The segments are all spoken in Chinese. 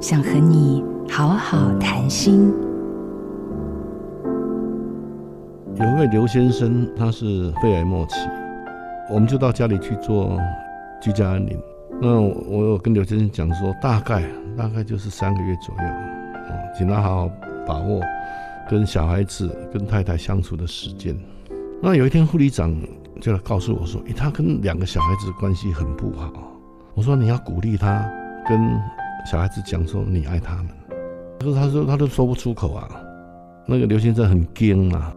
想和你好好谈心。有一位刘先生，他是肺癌末期，我们就到家里去做居家安宁。那我有跟刘先生讲说，大概大概就是三个月左右，哦，请他好好把握跟小孩子、跟太太相处的时间。那有一天护理长就来告诉我说，诶，他跟两个小孩子关系很不好。我说你要鼓励他，跟小孩子讲说你爱他们。可是他说他都说不出口啊。那个刘先生很惊啊。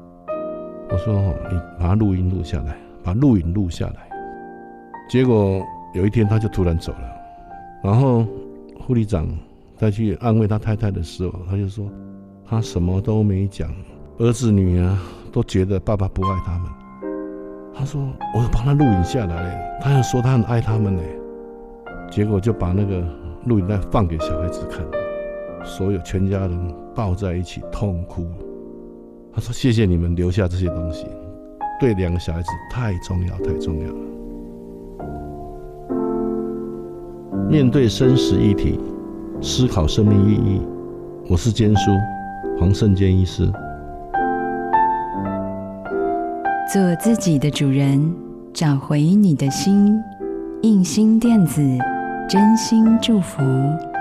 我说你把他录音录下来，把录影录下来。结果有一天他就突然走了，然后护理长再去安慰他太太的时候，他就说他什么都没讲，儿子女儿都觉得爸爸不爱他们。他说我要帮他录影下来，他又说他很爱他们呢。结果就把那个录影带放给小孩子看，所有全家人抱在一起痛哭。他说：“谢谢你们留下这些东西，对两个小孩子太重要，太重要了。”面对生死议题，思考生命意义。我是坚叔，黄胜坚医师。做自己的主人，找回你的心。印心电子，真心祝福。